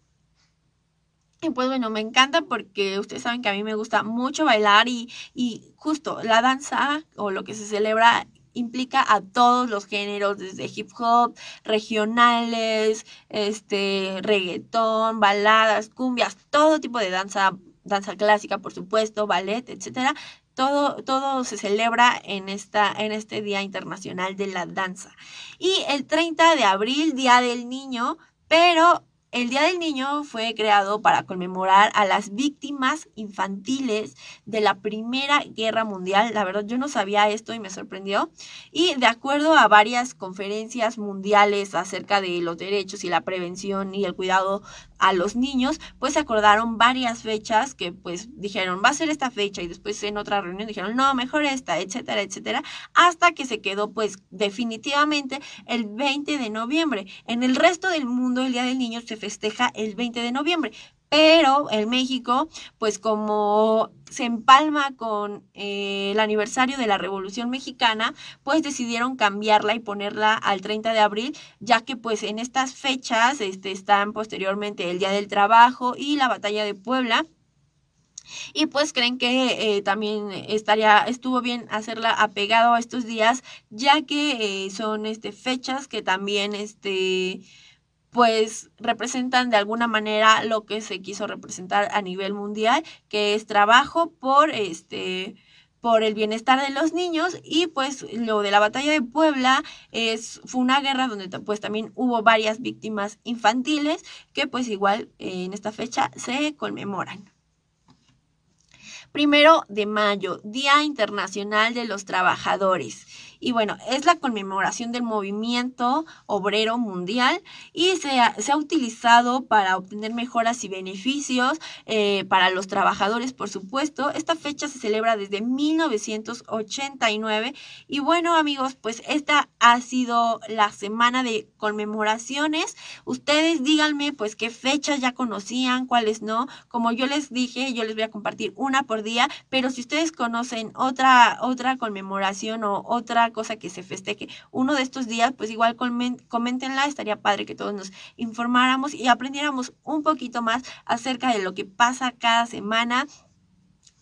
Speaker 1: y pues bueno, me encanta porque ustedes saben que a mí me gusta mucho bailar y, y justo la danza o lo que se celebra implica a todos los géneros, desde hip hop, regionales, este, reggaetón, baladas, cumbias, todo tipo de danza, danza clásica, por supuesto, ballet, etcétera. Todo, todo se celebra en, esta, en este Día Internacional de la Danza. Y el 30 de abril, Día del Niño, pero el Día del Niño fue creado para conmemorar a las víctimas infantiles de la Primera Guerra Mundial. La verdad, yo no sabía esto y me sorprendió. Y de acuerdo a varias conferencias mundiales acerca de los derechos y la prevención y el cuidado a los niños, pues acordaron varias fechas que pues dijeron, va a ser esta fecha y después en otra reunión dijeron, no, mejor esta, etcétera, etcétera, hasta que se quedó pues definitivamente el 20 de noviembre. En el resto del mundo el Día del Niño se festeja el 20 de noviembre, pero en México, pues como se empalma con eh, el aniversario de la Revolución Mexicana, pues decidieron cambiarla y ponerla al 30 de abril, ya que pues en estas fechas este, están posteriormente el Día del Trabajo y la Batalla de Puebla. Y pues creen que eh, también estaría, estuvo bien hacerla apegado a estos días, ya que eh, son este, fechas que también este, pues representan de alguna manera lo que se quiso representar a nivel mundial, que es trabajo por este por el bienestar de los niños y pues lo de la batalla de Puebla es fue una guerra donde pues también hubo varias víctimas infantiles que pues igual eh, en esta fecha se conmemoran. Primero de mayo, Día Internacional de los Trabajadores. Y bueno, es la conmemoración del movimiento obrero mundial y se ha, se ha utilizado para obtener mejoras y beneficios eh, para los trabajadores, por supuesto. Esta fecha se celebra desde 1989. Y bueno, amigos, pues esta ha sido la semana de conmemoraciones. Ustedes díganme, pues, qué fechas ya conocían, cuáles no. Como yo les dije, yo les voy a compartir una por día, pero si ustedes conocen otra, otra conmemoración o otra cosa que se festeje uno de estos días, pues igual coméntenla, estaría padre que todos nos informáramos y aprendiéramos un poquito más acerca de lo que pasa cada semana.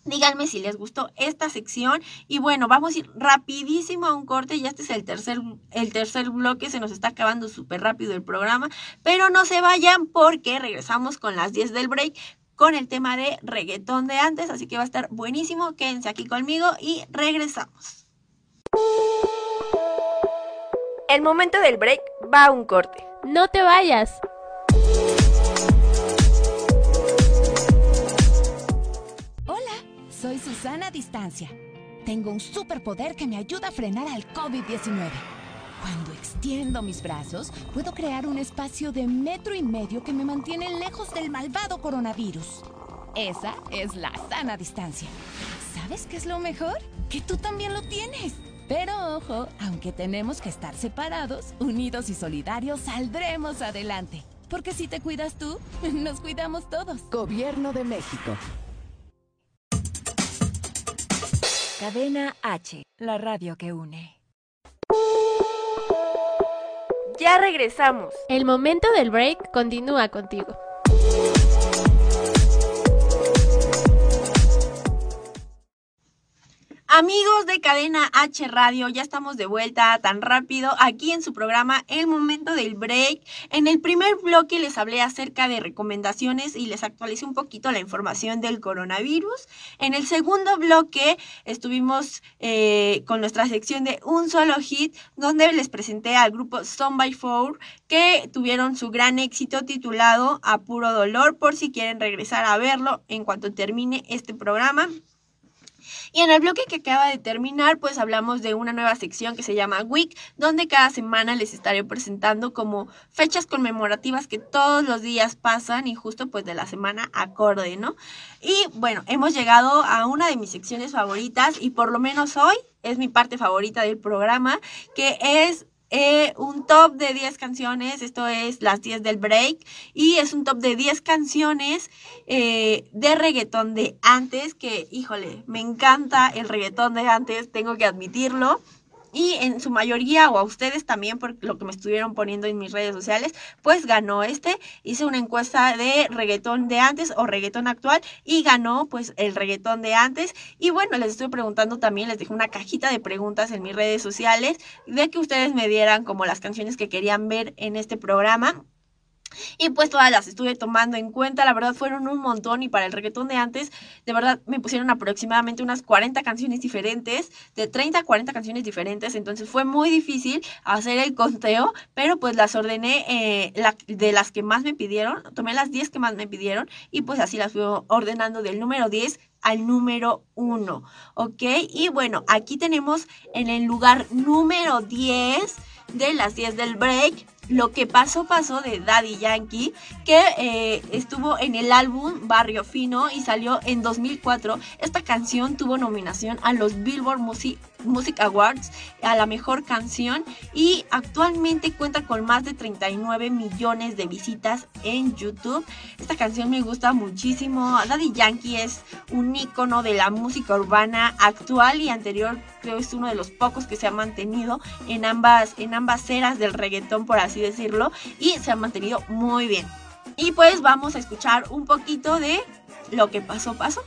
Speaker 1: Díganme si les gustó esta sección. Y bueno, vamos a ir rapidísimo a un corte. Ya este es el tercer, el tercer bloque. Se nos está acabando súper rápido el programa. Pero no se vayan porque regresamos con las 10 del break con el tema de reggaetón de antes. Así que va a estar buenísimo. Quédense aquí conmigo y regresamos.
Speaker 3: El momento del break va a un corte.
Speaker 2: No te vayas.
Speaker 6: Hola, soy Susana Distancia. Tengo un superpoder que me ayuda a frenar al COVID-19. Cuando extiendo mis brazos, puedo crear un espacio de metro y medio que me mantiene lejos del malvado coronavirus. Esa es la sana distancia. ¿Sabes qué es lo mejor? Que tú también lo tienes. Pero ojo, aunque tenemos que estar separados, unidos y solidarios, saldremos adelante. Porque si te cuidas tú, nos cuidamos todos.
Speaker 5: Gobierno de México.
Speaker 3: Cadena H, la radio que une. Ya regresamos.
Speaker 2: El momento del break continúa contigo.
Speaker 1: Amigos de Cadena H Radio, ya estamos de vuelta tan rápido aquí en su programa El Momento del Break. En el primer bloque les hablé acerca de recomendaciones y les actualicé un poquito la información del coronavirus. En el segundo bloque estuvimos eh, con nuestra sección de Un Solo Hit, donde les presenté al grupo Son by Four que tuvieron su gran éxito titulado A Puro Dolor, por si quieren regresar a verlo en cuanto termine este programa. Y en el bloque que acaba de terminar, pues hablamos de una nueva sección que se llama Week, donde cada semana les estaré presentando como fechas conmemorativas que todos los días pasan y justo pues de la semana acorde, ¿no? Y bueno, hemos llegado a una de mis secciones favoritas y por lo menos hoy es mi parte favorita del programa, que es eh, un top de 10 canciones, esto es las 10 del break, y es un top de 10 canciones eh, de reggaetón de antes, que híjole, me encanta el reggaetón de antes, tengo que admitirlo y en su mayoría, o a ustedes también, por lo que me estuvieron poniendo en mis redes sociales, pues ganó este. Hice una encuesta de reggaetón de antes o reggaetón actual y ganó pues el reggaetón de antes. Y bueno, les estoy preguntando también, les dejé una cajita de preguntas en mis redes sociales de que ustedes me dieran como las canciones que querían ver en este programa. Y pues todas las estuve tomando en cuenta, la verdad fueron un montón y para el reggaetón de antes, de verdad me pusieron aproximadamente unas 40 canciones diferentes, de 30 a 40 canciones diferentes, entonces fue muy difícil hacer el conteo, pero pues las ordené eh, de las que más me pidieron, tomé las 10 que más me pidieron y pues así las fui ordenando del número 10 al número 1, ¿ok? Y bueno, aquí tenemos en el lugar número 10 de las 10 del break lo que pasó pasó de Daddy Yankee, que eh, estuvo en el álbum Barrio Fino y salió en 2004. Esta canción tuvo nominación a los Billboard Music, Music Awards a la mejor canción y actualmente cuenta con más de 39 millones de visitas en YouTube. Esta canción me gusta muchísimo. Daddy Yankee es un icono de la música urbana actual y anterior. Creo es uno de los pocos que se ha mantenido en ambas, en ambas eras del reggaetón, por así decirlo, y se ha mantenido muy bien. Y pues vamos a escuchar un poquito de lo que pasó, pasó.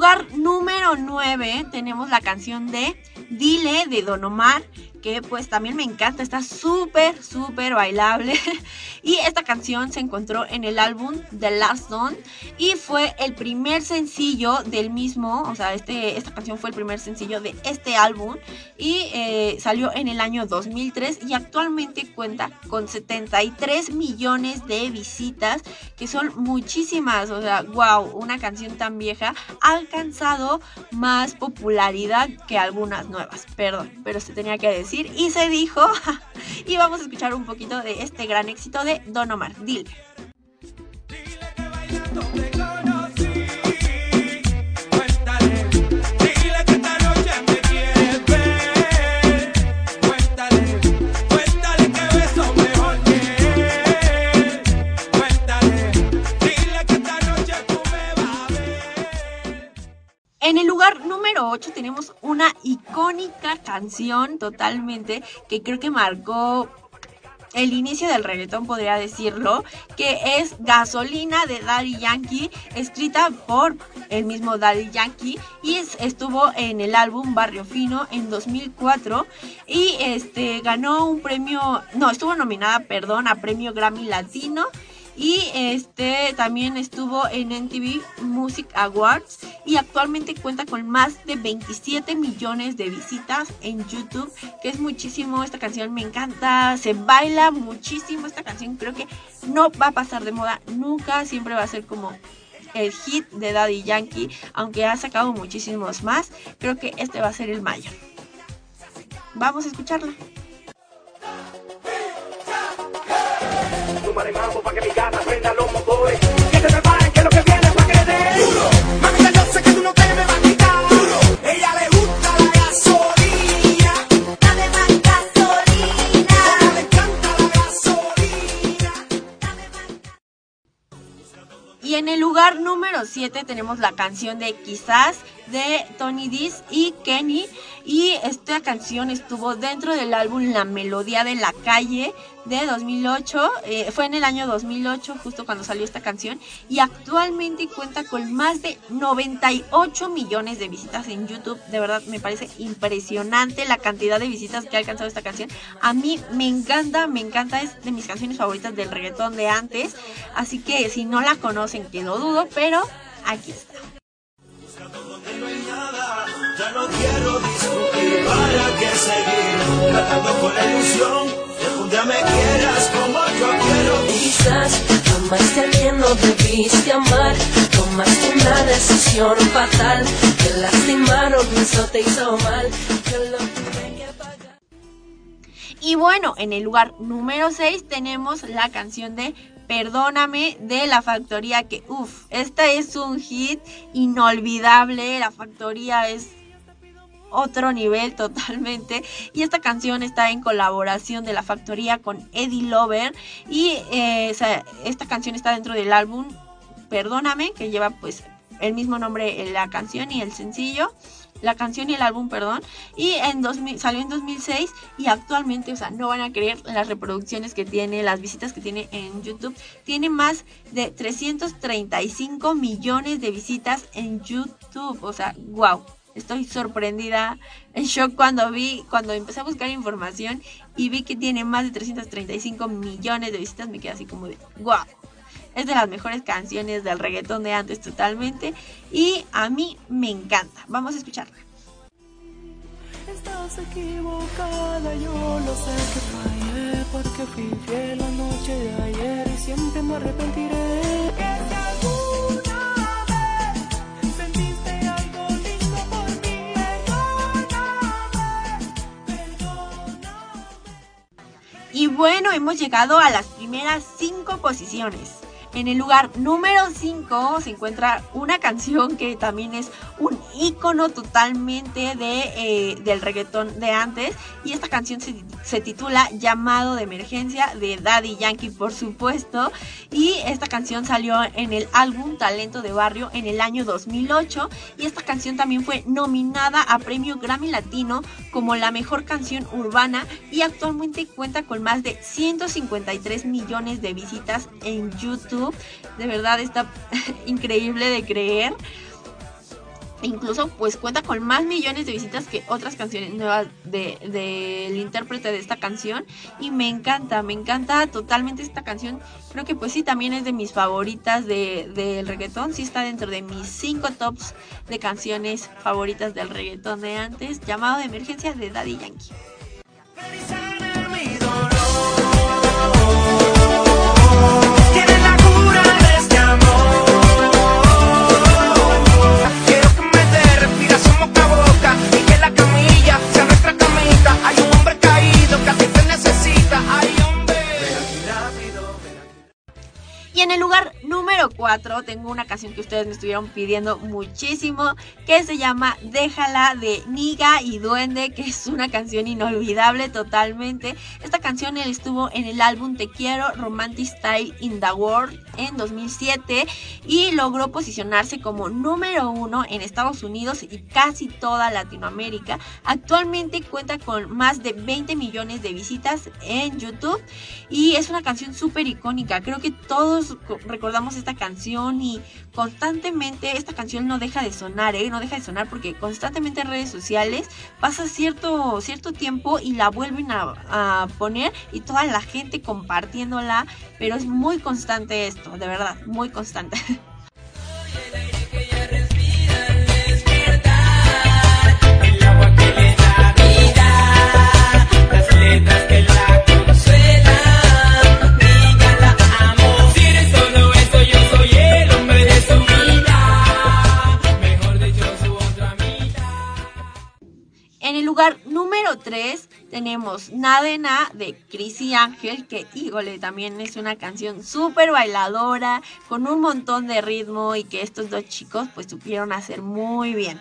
Speaker 1: Lugar número 9 tenemos la canción de Dile de Don Omar que pues también me encanta, está súper, súper bailable. y esta canción se encontró en el álbum The Last Dawn y fue el primer sencillo del mismo, o sea, este, esta canción fue el primer sencillo de este álbum y eh, salió en el año 2003 y actualmente cuenta con 73 millones de visitas, que son muchísimas, o sea, wow, una canción tan vieja ha alcanzado más popularidad que algunas nuevas, perdón, pero se tenía que decir y se dijo. y vamos a escuchar un poquito de este gran éxito de Don Omar. Dile. En el lugar número 8 tenemos una icónica canción totalmente que creo que marcó el inicio del reggaetón, podría decirlo, que es Gasolina de Daddy Yankee, escrita por el mismo Daddy Yankee y estuvo en el álbum Barrio Fino en 2004 y este ganó un premio, no, estuvo nominada, perdón, a premio Grammy Latino y este también estuvo en MTV Music Awards y actualmente cuenta con más de 27 millones de visitas en YouTube, que es muchísimo. Esta canción me encanta, se baila muchísimo. Esta canción creo que no va a pasar de moda nunca, siempre va a ser como el hit de Daddy Yankee, aunque ha sacado muchísimos más. Creo que este va a ser el mayor. Vamos a escucharla. Y en el lugar número 7 tenemos la canción de Quizás de Tony Diz y Kenny. Y esta canción estuvo dentro del álbum La Melodía de la Calle de 2008. Eh, fue en el año 2008, justo cuando salió esta canción. Y actualmente cuenta con más de 98 millones de visitas en YouTube. De verdad, me parece impresionante la cantidad de visitas que ha alcanzado esta canción. A mí me encanta, me encanta. Es de mis canciones favoritas del reggaetón de antes. Así que si no la conocen, que lo dudo, pero aquí está.
Speaker 4: Ya no quiero discutir, para que seguir tratando con la ilusión de que un día me quieras como yo quiero.
Speaker 7: Quizás tomaste a quien no debiste amar, tomaste una decisión fatal, te lastimaron, eso te hizo mal, yo lo tuve que pagar.
Speaker 1: Y bueno, en el lugar número 6 tenemos la canción de Perdóname de la factoría que, uff, esta es un hit inolvidable, la factoría es otro nivel totalmente. Y esta canción está en colaboración de la factoría con Eddie Lover. Y eh, esta canción está dentro del álbum Perdóname que lleva pues el mismo nombre en la canción y el sencillo la canción y el álbum, perdón, y en 2000, salió en 2006 y actualmente, o sea, no van a creer las reproducciones que tiene, las visitas que tiene en YouTube. Tiene más de 335 millones de visitas en YouTube, o sea, wow. Estoy sorprendida, en shock cuando vi, cuando empecé a buscar información y vi que tiene más de 335 millones de visitas, me quedé así como de wow. Es de las mejores canciones del reggaetón de antes totalmente. Y a mí me encanta. Vamos a escucharla.
Speaker 8: Estás equivocada, yo lo sé que fallé porque fui fiel la noche de ayer y siempre me arrepentiré.
Speaker 1: Y bueno, hemos llegado a las primeras cinco posiciones. En el lugar número 5 se encuentra una canción que también es un icono totalmente de, eh, del reggaetón de antes. Y esta canción se, se titula Llamado de Emergencia de Daddy Yankee, por supuesto. Y esta canción salió en el álbum Talento de Barrio en el año 2008. Y esta canción también fue nominada a premio Grammy Latino como la mejor canción urbana. Y actualmente cuenta con más de 153 millones de visitas en YouTube. De verdad está increíble de creer. incluso pues cuenta con más millones de visitas que otras canciones nuevas del de, del intérprete de esta canción. Y me encanta, me encanta totalmente esta canción, creo que pues sí también es de mis favoritas del de, reggaetón, sí está dentro de mis cinco tops de canciones favoritas del reggaetón de antes, llamado de emergencia de Daddy Yankee. Y en el lugar número 4 tengo una canción que ustedes me estuvieron pidiendo muchísimo, que se llama Déjala de Niga y Duende, que es una canción inolvidable totalmente. Esta canción él estuvo en el álbum Te Quiero Romantic Style in the World en 2007 y logró posicionarse como número uno en Estados Unidos y casi toda Latinoamérica. Actualmente cuenta con más de 20 millones de visitas en YouTube y es una canción súper icónica. Creo que todos recordamos esta canción y constantemente esta canción no deja de sonar, ¿eh? No deja de sonar porque constantemente en redes sociales pasa cierto, cierto tiempo y la vuelven a, a poner y toda la gente compartiéndola, pero es muy constante esto, de verdad, muy constante. número 3 tenemos Nadena de Chris y Ángel, que híjole, también es una canción súper bailadora, con un montón de ritmo y que estos dos chicos pues supieron hacer muy bien.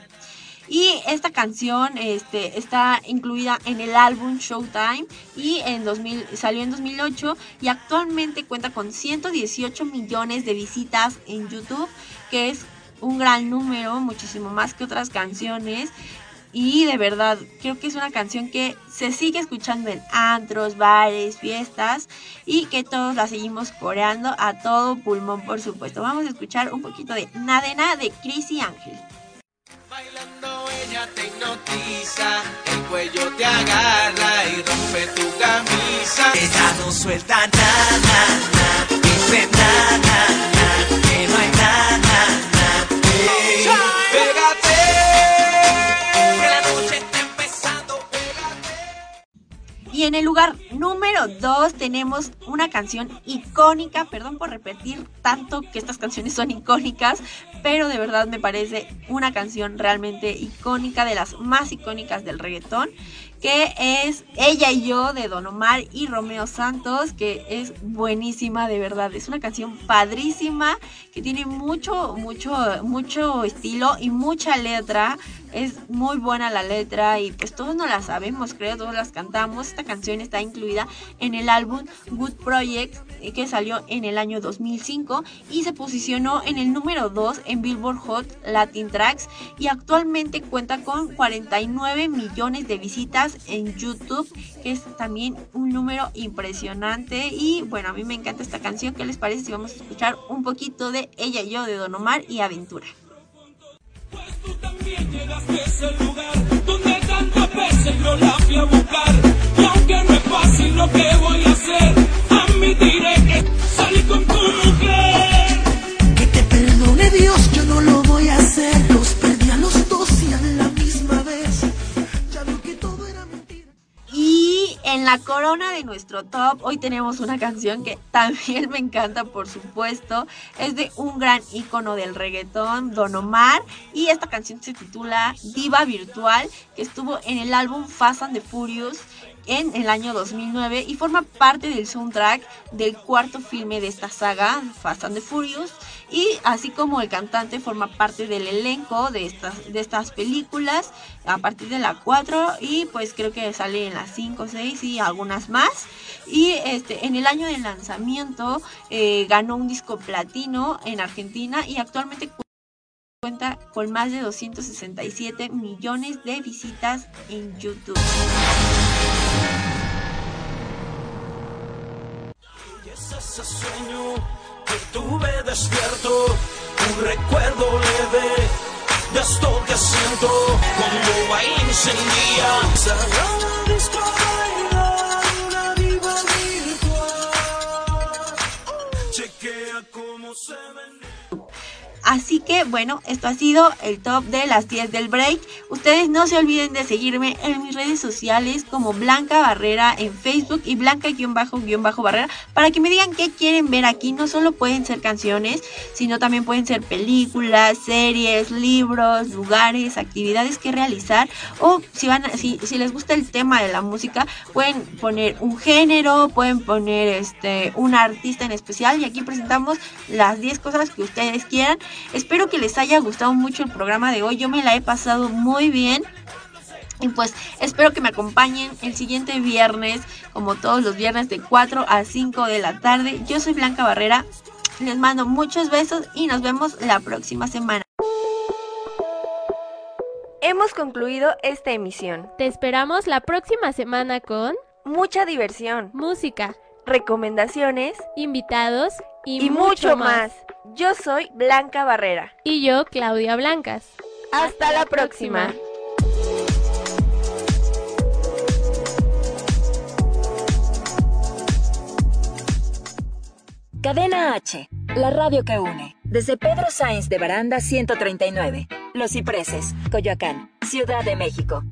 Speaker 1: Y esta canción este, está incluida en el álbum Showtime y en 2000, salió en 2008 y actualmente cuenta con 118 millones de visitas en YouTube, que es un gran número, muchísimo más que otras canciones. Y de verdad, creo que es una canción que se sigue escuchando en antros, bares, fiestas y que todos la seguimos coreando a todo pulmón, por supuesto. Vamos a escuchar un poquito de Nadena de Chris y Ángel.
Speaker 4: Bailando ella te hipnotiza, el cuello te agarra y rompe tu camisa. Ella no suelta nada, nada, dice nada, nada, que no hay nada, nada. Hey, pégate.
Speaker 1: Y en el lugar número 2 tenemos una canción icónica, perdón por repetir tanto que estas canciones son icónicas, pero de verdad me parece una canción realmente icónica, de las más icónicas del reggaetón, que es Ella y yo de Don Omar y Romeo Santos, que es buenísima de verdad, es una canción padrísima, que tiene mucho, mucho, mucho estilo y mucha letra, es muy buena la letra y pues todos nos la sabemos, creo, todos las cantamos. Esta canción está incluida en el álbum Good Project eh, que salió en el año 2005 y se posicionó en el número 2 en Billboard Hot Latin Tracks y actualmente cuenta con 49 millones de visitas en YouTube, que es también un número impresionante y bueno, a mí me encanta esta canción. ¿Qué les parece si vamos a escuchar un poquito de Ella y yo de Don Omar y Aventura?
Speaker 9: Pues tú también llegaste a ese lugar donde tantas veces yo la fui a buscar. Y aunque no es fácil lo que voy a hacer, admitiré que salí con tu mujer.
Speaker 10: Que te perdone Dios, yo no lo voy a hacer. Los
Speaker 1: en la corona de nuestro top, hoy tenemos una canción que también me encanta, por supuesto. Es de un gran ícono del reggaetón, Don Omar. Y esta canción se titula Diva Virtual, que estuvo en el álbum Fast and the Furious en el año 2009 y forma parte del soundtrack del cuarto filme de esta saga, Fast and the Furious. Y así como el cantante forma parte del elenco de estas, de estas películas a partir de la 4 y pues creo que sale en las 5, 6 y algunas más. Y este, en el año de lanzamiento eh, ganó un disco platino en Argentina y actualmente cuenta con más de 267 millones de visitas en YouTube.
Speaker 9: Que tuve despierto, un recuerdo leve de esto que siento cuando va encendía.
Speaker 1: Así que bueno, esto ha sido el top de las 10 del break. Ustedes no se olviden de seguirme en mis redes sociales como Blanca Barrera en Facebook y Blanca-Barrera para que me digan qué quieren ver aquí. No solo pueden ser canciones, sino también pueden ser películas, series, libros, lugares, actividades que realizar. O si, van, si, si les gusta el tema de la música, pueden poner un género, pueden poner este, un artista en especial. Y aquí presentamos las 10 cosas que ustedes quieran. Espero que les haya gustado mucho el programa de hoy. Yo me la he pasado muy bien. Y pues espero que me acompañen el siguiente viernes, como todos los viernes de 4 a 5 de la tarde. Yo soy Blanca Barrera. Les mando muchos besos y nos vemos la próxima semana.
Speaker 3: Hemos concluido esta emisión.
Speaker 2: Te esperamos la próxima semana con
Speaker 3: Mucha diversión,
Speaker 2: música,
Speaker 3: recomendaciones
Speaker 2: invitados y,
Speaker 3: y, mucho más. Yo soy Blanca Barrera.
Speaker 2: Y yo, Claudia Blancas.
Speaker 3: Hasta la próxima.
Speaker 11: Cadena H, la radio que une. Desde Pedro Sáenz de Baranda 139, Los Cipreses, Coyoacán, Ciudad de México.